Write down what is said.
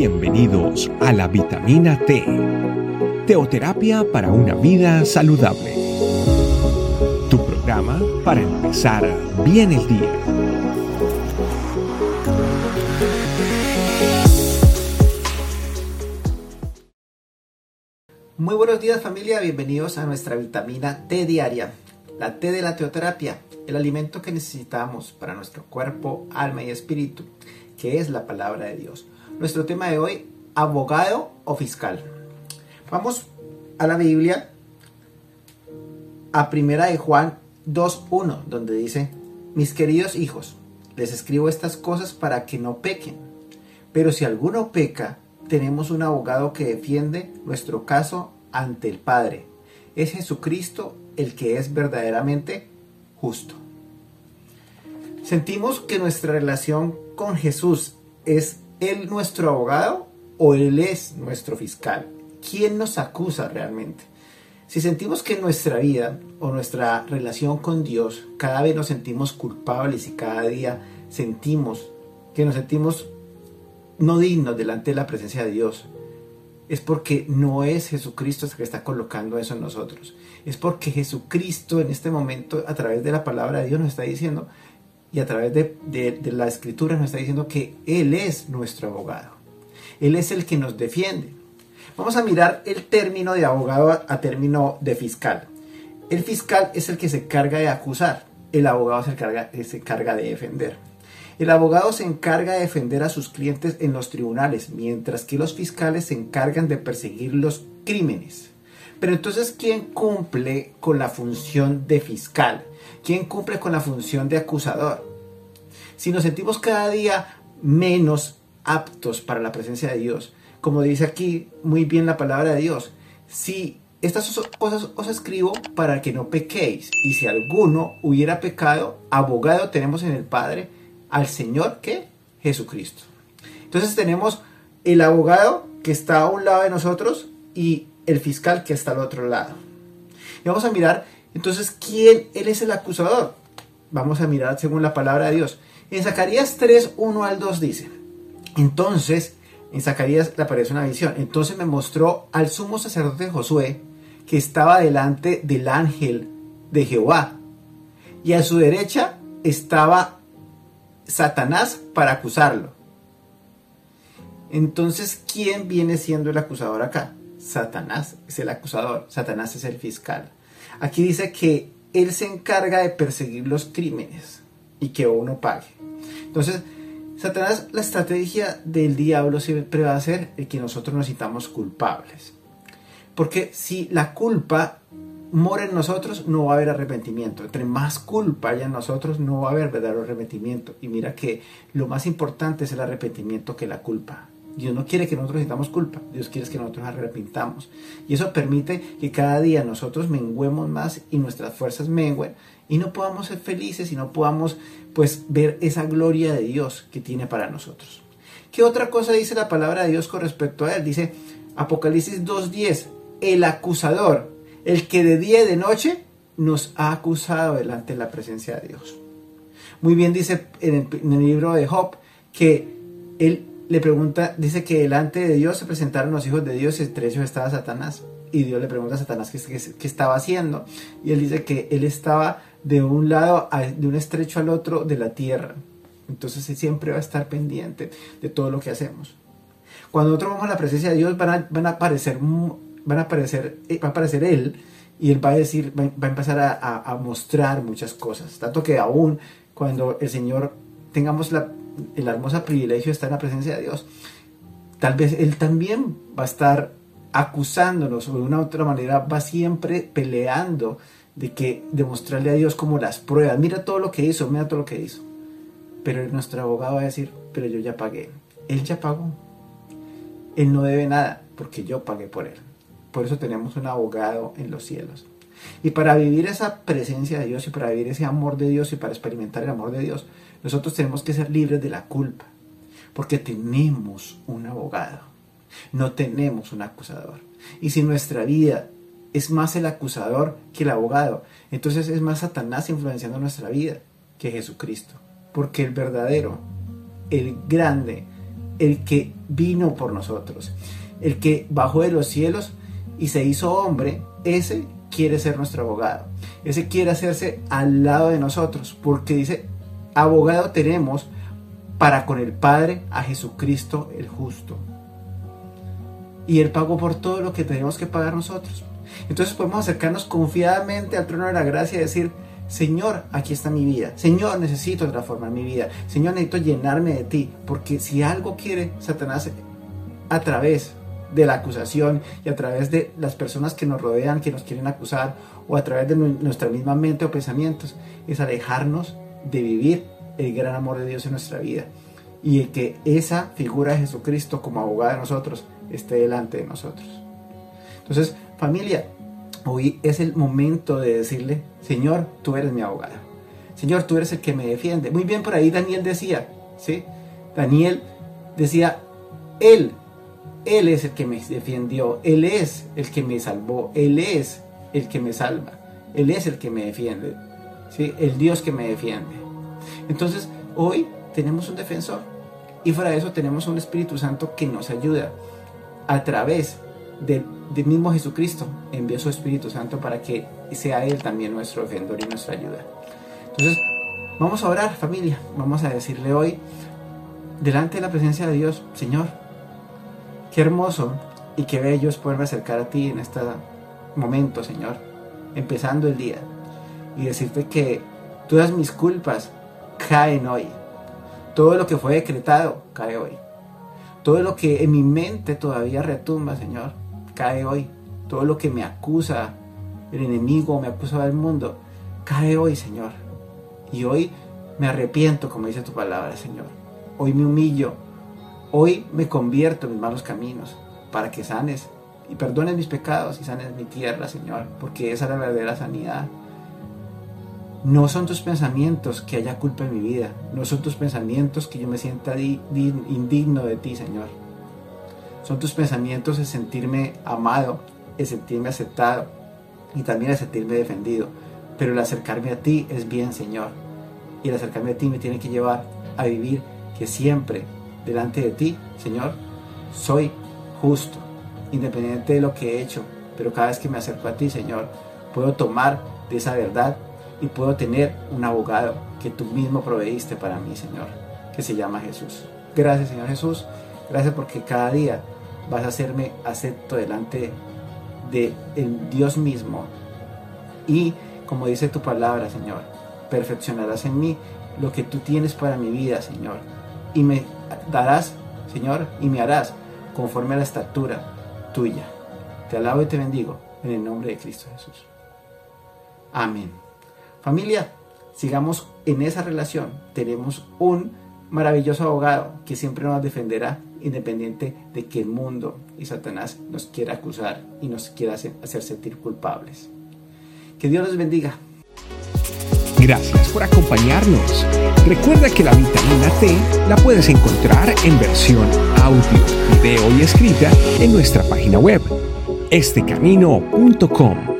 Bienvenidos a la vitamina T, teoterapia para una vida saludable. Tu programa para empezar bien el día. Muy buenos días familia, bienvenidos a nuestra vitamina T diaria, la T de la teoterapia, el alimento que necesitamos para nuestro cuerpo, alma y espíritu, que es la palabra de Dios nuestro tema de hoy, abogado o fiscal. Vamos a la Biblia, a primera de Juan 2.1, donde dice, mis queridos hijos, les escribo estas cosas para que no pequen. Pero si alguno peca, tenemos un abogado que defiende nuestro caso ante el Padre. Es Jesucristo el que es verdaderamente justo. Sentimos que nuestra relación con Jesús es él nuestro abogado o Él es nuestro fiscal? ¿Quién nos acusa realmente? Si sentimos que nuestra vida o nuestra relación con Dios cada vez nos sentimos culpables y cada día sentimos que nos sentimos no dignos delante de la presencia de Dios, es porque no es Jesucristo el que está colocando eso en nosotros. Es porque Jesucristo en este momento, a través de la palabra de Dios, nos está diciendo, y a través de, la escritura nos está diciendo que Él es nuestro abogado. Él es el que nos defiende. Vamos a mirar el término de abogado a, término de fiscal. El fiscal es el que se encarga de acusar, el abogado se encarga, se encarga de defender. El abogado se encarga de defender a sus clientes en los tribunales, mientras que los fiscales se encargan de perseguir los crímenes. Pero entonces, ¿quién cumple con la función de fiscal? ¿Quién cumple con la función de acusador? Si nos sentimos cada día menos aptos para la presencia de Dios, como dice aquí muy bien la palabra de Dios, si estas cosas os escribo para que no pequéis, y si alguno hubiera pecado, abogado tenemos en el Padre al Señor que Jesucristo. Entonces tenemos el abogado que está a un lado de nosotros y el fiscal que está al otro lado. Y vamos a mirar entonces, ¿quién? Él es el acusador. Vamos a mirar según la palabra de Dios. En Zacarías 3, 1 al 2 dice, entonces, en Zacarías le aparece una visión. Entonces me mostró al sumo sacerdote Josué, que estaba delante del ángel de Jehová. Y a su derecha estaba Satanás para acusarlo. Entonces, ¿quién viene siendo el acusador acá? Satanás es el acusador, Satanás es el fiscal. Aquí dice que él se encarga de perseguir los crímenes y que uno pague. Entonces, Satanás, la estrategia del diablo siempre va a ser el que nosotros nos culpables. Porque si la culpa mora en nosotros, no va a haber arrepentimiento. Entre más culpa haya en nosotros, no va a haber verdadero arrepentimiento. Y mira que lo más importante es el arrepentimiento que la culpa. Dios no quiere que nosotros sintamos culpa, Dios quiere que nosotros arrepintamos. Y eso permite que cada día nosotros menguemos más y nuestras fuerzas menguen y no podamos ser felices y no podamos pues ver esa gloria de Dios que tiene para nosotros. ¿Qué otra cosa dice la palabra de Dios con respecto a él? Dice Apocalipsis 2.10, el acusador, el que de día y de noche nos ha acusado delante de la presencia de Dios. Muy bien dice en el, libro de Job que él le pregunta, dice que delante de Dios se presentaron los hijos de Dios y entre ellos estaba Satanás. Y Dios le pregunta a Satanás qué, qué, estaba haciendo. Y él dice que él estaba de un lado, de un estrecho al otro de la tierra. Entonces él siempre va a estar pendiente de todo lo que hacemos. Cuando nosotros vamos a la presencia de Dios van a, van a aparecer, van a aparecer, eh, va a aparecer Él y Él va a decir, va, a empezar a, a mostrar muchas cosas. Tanto que aún cuando el Señor tengamos la el hermoso privilegio estar en la presencia de Dios, tal vez Él también va a estar acusándonos o de una u otra manera va siempre peleando de que demostrarle a Dios como las pruebas. Mira todo lo que hizo, mira todo lo que hizo. Pero nuestro abogado va a decir, pero yo ya pagué. Él ya pagó. Él no debe nada porque yo pagué por él. Por eso tenemos un abogado en los cielos. Y para vivir esa presencia de Dios y para vivir ese amor de Dios y para experimentar el amor de Dios, nosotros tenemos que ser libres de la culpa, porque tenemos un abogado, no tenemos un acusador. Y si nuestra vida es más el acusador que el abogado, entonces es más Satanás influenciando nuestra vida que Jesucristo, porque el verdadero, el grande, el que vino por nosotros, el que bajó de los cielos y se hizo hombre, ese quiere ser nuestro abogado. Ese quiere hacerse al lado de nosotros, porque dice, abogado tenemos para con el Padre a Jesucristo el justo. Y Él pagó por todo lo que tenemos que pagar nosotros. Entonces podemos acercarnos confiadamente al trono de la gracia y decir, Señor, aquí está mi vida. Señor, necesito transformar mi vida. Señor, necesito llenarme de ti. Porque si algo quiere Satanás a través de la acusación y a través de las personas que nos rodean, que nos quieren acusar, o a través de nuestra misma mente o pensamientos, es alejarnos de vivir el gran amor de Dios en nuestra vida. Y que esa figura de Jesucristo como abogado de nosotros esté delante de nosotros. Entonces, familia, hoy es el momento de decirle, Señor, tú eres mi abogado. Señor, tú eres el que me defiende. Muy bien, por ahí Daniel decía, ¿sí? Daniel decía, Él él es el que me defendió, Él es el que me salvó, Él es el que me salva, Él es el que me defiende, ¿sí? el Dios que me defiende. Entonces, hoy tenemos un defensor y de eso tenemos un Espíritu Santo que nos ayuda a través del, mismo Jesucristo. Envió su Espíritu Santo para que sea Él también nuestro defensor y nuestra ayuda. Entonces, vamos a orar familia, vamos a decirle hoy, delante de la presencia de Dios, Señor, Qué hermoso y qué bello es poderme acercar a ti en este momento, Señor, empezando el día y decirte que todas mis culpas caen hoy. Todo lo que fue decretado cae hoy. Todo lo que en mi mente todavía retumba, Señor, cae hoy. Todo lo que me acusa el enemigo, me acusa del mundo, cae hoy, Señor. Y hoy me arrepiento, como dice tu palabra, Señor. Hoy me humillo Hoy me convierto en mis malos caminos para que sanes y perdones mis pecados y sanes mi tierra, Señor, porque esa es la verdadera sanidad. No son tus pensamientos que haya culpa en mi vida, no son tus pensamientos que yo me sienta indigno de ti, Señor. Son tus pensamientos de sentirme amado, de sentirme aceptado y también de sentirme defendido. Pero el acercarme a ti es bien, Señor. Y el acercarme a ti me tiene que llevar a vivir que siempre delante de ti, Señor, soy justo, independiente de lo que he hecho, pero cada vez que me acerco a ti, Señor, puedo tomar de esa verdad y puedo tener un abogado que tú mismo proveíste para mí, Señor, que se llama Jesús. Gracias, Señor Jesús. Gracias porque cada día vas a hacerme acepto delante de el Dios mismo. Y como dice tu palabra, Señor, perfeccionarás en mí lo que tú tienes para mi vida, Señor. Y me darás, Señor, y me harás conforme a la estatura tuya. Te alabo y te bendigo en el nombre de Cristo Jesús. Amén. Familia, sigamos en esa relación. Tenemos un maravilloso abogado que siempre nos defenderá independiente de que el mundo y Satanás nos quiera acusar y nos quiera hacer sentir culpables. Que Dios los bendiga. Gracias por acompañarnos. Recuerda que la vitamina T la puedes encontrar en versión audio, video y escrita en nuestra página web, estecamino.com.